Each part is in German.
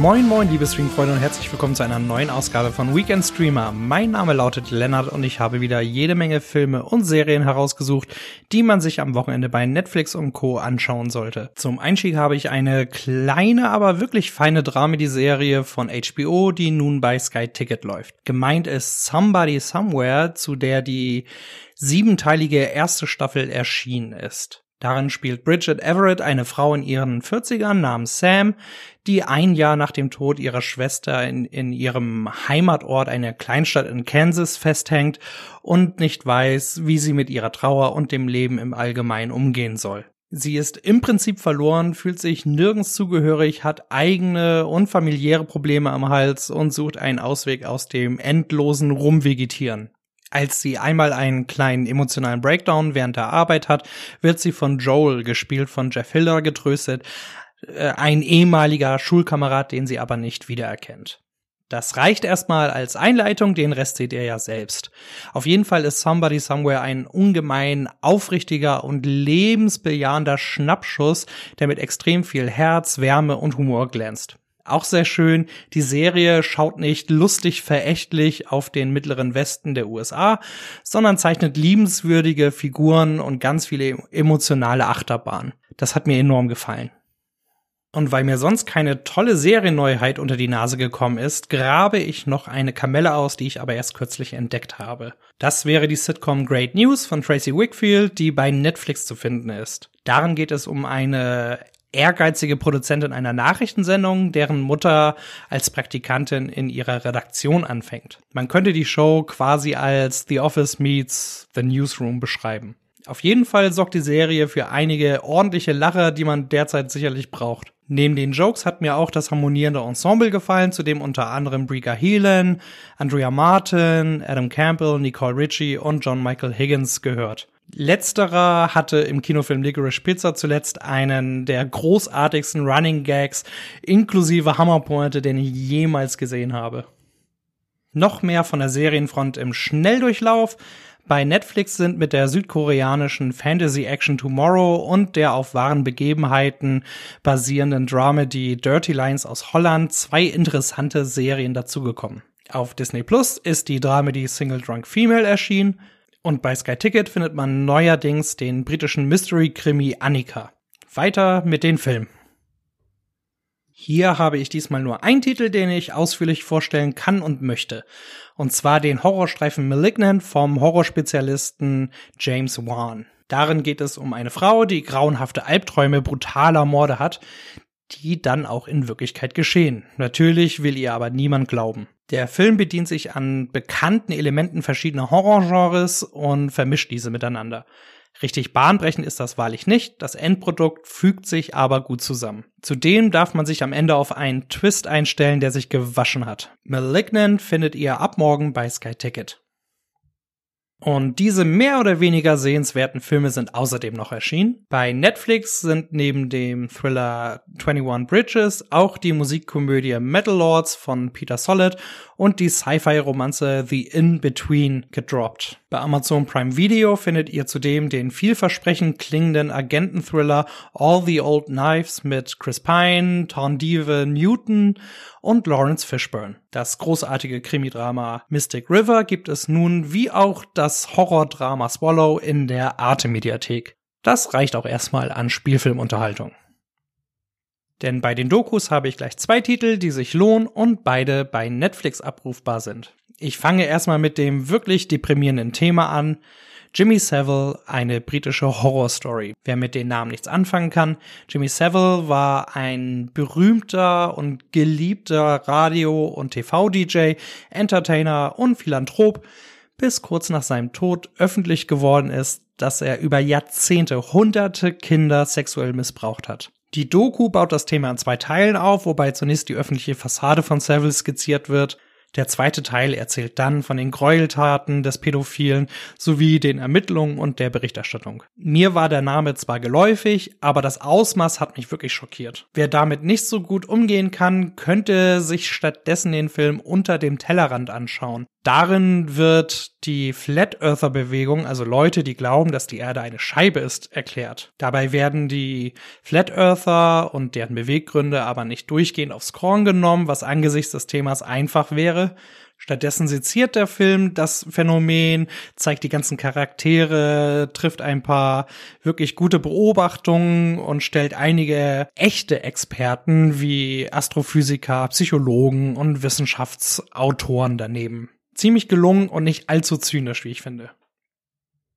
Moin moin liebe Streamfreunde und herzlich willkommen zu einer neuen Ausgabe von Weekend Streamer. Mein Name lautet Lennart und ich habe wieder jede Menge Filme und Serien herausgesucht, die man sich am Wochenende bei Netflix und Co. anschauen sollte. Zum Einstieg habe ich eine kleine, aber wirklich feine Dramedy-Serie von HBO, die nun bei Sky Ticket läuft. Gemeint ist Somebody Somewhere, zu der die siebenteilige erste Staffel erschienen ist. Darin spielt Bridget Everett eine Frau in ihren 40ern namens Sam, die ein Jahr nach dem Tod ihrer Schwester in, in ihrem Heimatort, einer Kleinstadt in Kansas, festhängt und nicht weiß, wie sie mit ihrer Trauer und dem Leben im Allgemeinen umgehen soll. Sie ist im Prinzip verloren, fühlt sich nirgends zugehörig, hat eigene und familiäre Probleme am Hals und sucht einen Ausweg aus dem endlosen Rumvegetieren. Als sie einmal einen kleinen emotionalen Breakdown während der Arbeit hat, wird sie von Joel, gespielt von Jeff Hilder, getröstet, äh, ein ehemaliger Schulkamerad, den sie aber nicht wiedererkennt. Das reicht erstmal als Einleitung, den Rest seht ihr ja selbst. Auf jeden Fall ist Somebody Somewhere ein ungemein aufrichtiger und lebensbejahender Schnappschuss, der mit extrem viel Herz, Wärme und Humor glänzt. Auch sehr schön, die Serie schaut nicht lustig verächtlich auf den mittleren Westen der USA, sondern zeichnet liebenswürdige Figuren und ganz viele emotionale Achterbahnen. Das hat mir enorm gefallen. Und weil mir sonst keine tolle Serienneuheit unter die Nase gekommen ist, grabe ich noch eine Kamelle aus, die ich aber erst kürzlich entdeckt habe. Das wäre die Sitcom Great News von Tracy Wickfield, die bei Netflix zu finden ist. Darin geht es um eine ehrgeizige Produzentin einer Nachrichtensendung, deren Mutter als Praktikantin in ihrer Redaktion anfängt. Man könnte die Show quasi als The Office meets The Newsroom beschreiben. Auf jeden Fall sorgt die Serie für einige ordentliche Lacher, die man derzeit sicherlich braucht. Neben den Jokes hat mir auch das harmonierende Ensemble gefallen, zu dem unter anderem Brika Heelan, Andrea Martin, Adam Campbell, Nicole Ritchie und John Michael Higgins gehört. Letzterer hatte im Kinofilm Licorice Pizza zuletzt einen der großartigsten Running Gags inklusive Hammerpointe, den ich jemals gesehen habe. Noch mehr von der Serienfront im Schnelldurchlauf. Bei Netflix sind mit der südkoreanischen Fantasy Action Tomorrow und der auf wahren Begebenheiten basierenden Dramedy Dirty Lines aus Holland zwei interessante Serien dazugekommen. Auf Disney Plus ist die Dramedy Single Drunk Female erschienen und bei Sky Ticket findet man neuerdings den britischen Mystery-Krimi Annika. Weiter mit den Filmen. Hier habe ich diesmal nur einen Titel, den ich ausführlich vorstellen kann und möchte. Und zwar den Horrorstreifen Malignant vom Horrorspezialisten James Wan. Darin geht es um eine Frau, die grauenhafte Albträume brutaler Morde hat, die dann auch in Wirklichkeit geschehen. Natürlich will ihr aber niemand glauben. Der Film bedient sich an bekannten Elementen verschiedener Horrorgenres und vermischt diese miteinander. Richtig bahnbrechend ist das wahrlich nicht, das Endprodukt fügt sich aber gut zusammen. Zudem darf man sich am Ende auf einen Twist einstellen, der sich gewaschen hat. Malignant findet ihr ab morgen bei Sky Ticket. Und diese mehr oder weniger sehenswerten Filme sind außerdem noch erschienen. Bei Netflix sind neben dem Thriller 21 Bridges auch die Musikkomödie Metal Lords von Peter Solid und die Sci-Fi-Romanze The In-Between gedroppt. Bei Amazon Prime Video findet ihr zudem den vielversprechend klingenden Agenten-Thriller All the Old Knives mit Chris Pine, Tarndive Newton und Lawrence Fishburne. Das großartige Krimidrama Mystic River gibt es nun wie auch das Horrordrama Swallow in der Arte-Mediathek. Das reicht auch erstmal an Spielfilmunterhaltung. Denn bei den Dokus habe ich gleich zwei Titel, die sich lohnen und beide bei Netflix abrufbar sind. Ich fange erstmal mit dem wirklich deprimierenden Thema an. Jimmy Savile, eine britische Horrorstory. Wer mit den Namen nichts anfangen kann, Jimmy Savile war ein berühmter und geliebter Radio- und TV-DJ, Entertainer und Philanthrop, bis kurz nach seinem Tod öffentlich geworden ist, dass er über Jahrzehnte hunderte Kinder sexuell missbraucht hat. Die Doku baut das Thema in zwei Teilen auf, wobei zunächst die öffentliche Fassade von Savile skizziert wird der zweite Teil erzählt dann von den Gräueltaten des Pädophilen sowie den Ermittlungen und der Berichterstattung. Mir war der Name zwar geläufig, aber das Ausmaß hat mich wirklich schockiert. Wer damit nicht so gut umgehen kann, könnte sich stattdessen den Film Unter dem Tellerrand anschauen. Darin wird die Flat Earther Bewegung, also Leute, die glauben, dass die Erde eine Scheibe ist, erklärt. Dabei werden die Flat Earther und deren Beweggründe aber nicht durchgehend aufs Korn genommen, was angesichts des Themas einfach wäre. Stattdessen seziert der Film das Phänomen, zeigt die ganzen Charaktere, trifft ein paar wirklich gute Beobachtungen und stellt einige echte Experten wie Astrophysiker, Psychologen und Wissenschaftsautoren daneben ziemlich gelungen und nicht allzu zynisch, wie ich finde.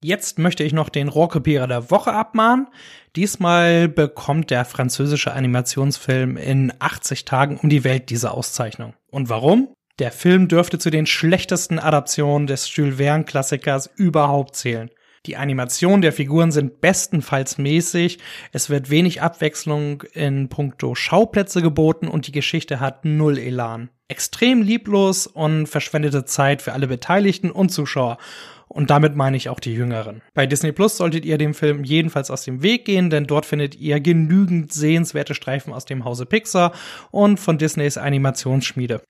Jetzt möchte ich noch den Rohrkopierer der Woche abmahnen. Diesmal bekommt der französische Animationsfilm in 80 Tagen um die Welt diese Auszeichnung. Und warum? Der Film dürfte zu den schlechtesten Adaptionen des Jules Verne Klassikers überhaupt zählen. Die Animationen der Figuren sind bestenfalls mäßig, es wird wenig Abwechslung in puncto Schauplätze geboten und die Geschichte hat null Elan. Extrem lieblos und verschwendete Zeit für alle Beteiligten und Zuschauer. Und damit meine ich auch die Jüngeren. Bei Disney Plus solltet ihr dem Film jedenfalls aus dem Weg gehen, denn dort findet ihr genügend sehenswerte Streifen aus dem Hause Pixar und von Disneys Animationsschmiede.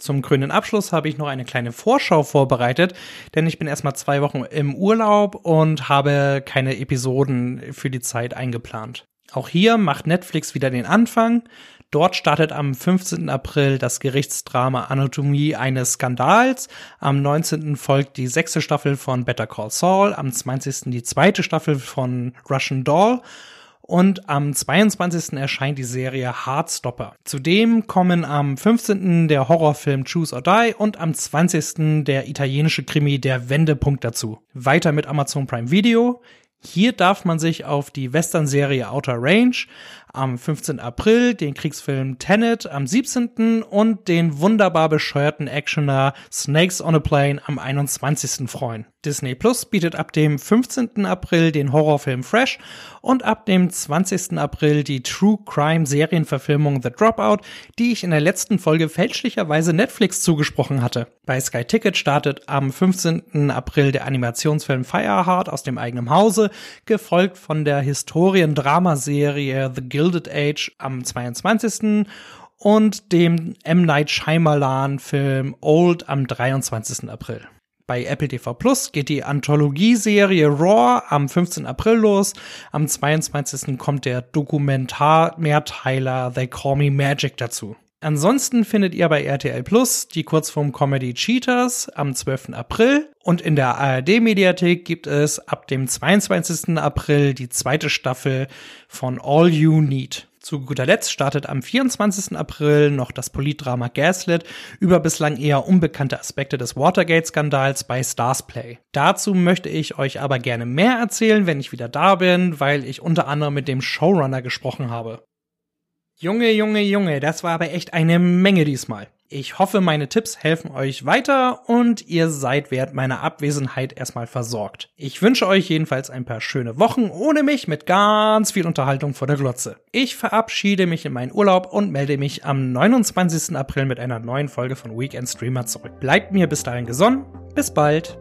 Zum grünen Abschluss habe ich noch eine kleine Vorschau vorbereitet, denn ich bin erstmal zwei Wochen im Urlaub und habe keine Episoden für die Zeit eingeplant. Auch hier macht Netflix wieder den Anfang. Dort startet am 15. April das Gerichtsdrama Anatomie eines Skandals. Am 19. folgt die sechste Staffel von Better Call Saul. Am 20. die zweite Staffel von Russian Doll. Und am 22. erscheint die Serie Heartstopper. Zudem kommen am 15. der Horrorfilm Choose or Die und am 20. der italienische Krimi Der Wendepunkt dazu. Weiter mit Amazon Prime Video. Hier darf man sich auf die Western-Serie Outer Range am 15. April, den Kriegsfilm Tenet am 17. und den wunderbar bescheuerten Actioner Snakes on a Plane am 21. freuen. Disney Plus bietet ab dem 15. April den Horrorfilm Fresh und ab dem 20. April die True Crime Serienverfilmung The Dropout, die ich in der letzten Folge fälschlicherweise Netflix zugesprochen hatte. Bei Sky Ticket startet am 15. April der Animationsfilm Fireheart aus dem eigenen Hause, gefolgt von der Historien-Dramaserie The Gilded Age am 22. und dem M. Night Shyamalan-Film Old am 23. April. Bei Apple TV Plus geht die Anthologieserie Raw am 15. April los. Am 22. kommt der Dokumentar-Mehrteiler They Call Me Magic dazu. Ansonsten findet ihr bei RTL Plus die Kurzform-Comedy Cheaters am 12. April und in der ARD-Mediathek gibt es ab dem 22. April die zweite Staffel von All You Need. Zu guter Letzt startet am 24. April noch das Politdrama Gaslit über bislang eher unbekannte Aspekte des Watergate-Skandals bei Starsplay. Dazu möchte ich euch aber gerne mehr erzählen, wenn ich wieder da bin, weil ich unter anderem mit dem Showrunner gesprochen habe. Junge, Junge, Junge, das war aber echt eine Menge diesmal. Ich hoffe, meine Tipps helfen euch weiter und ihr seid während meiner Abwesenheit erstmal versorgt. Ich wünsche euch jedenfalls ein paar schöne Wochen ohne mich mit ganz viel Unterhaltung vor der Glotze. Ich verabschiede mich in meinen Urlaub und melde mich am 29. April mit einer neuen Folge von Weekend Streamer zurück. Bleibt mir bis dahin gesonnen. Bis bald.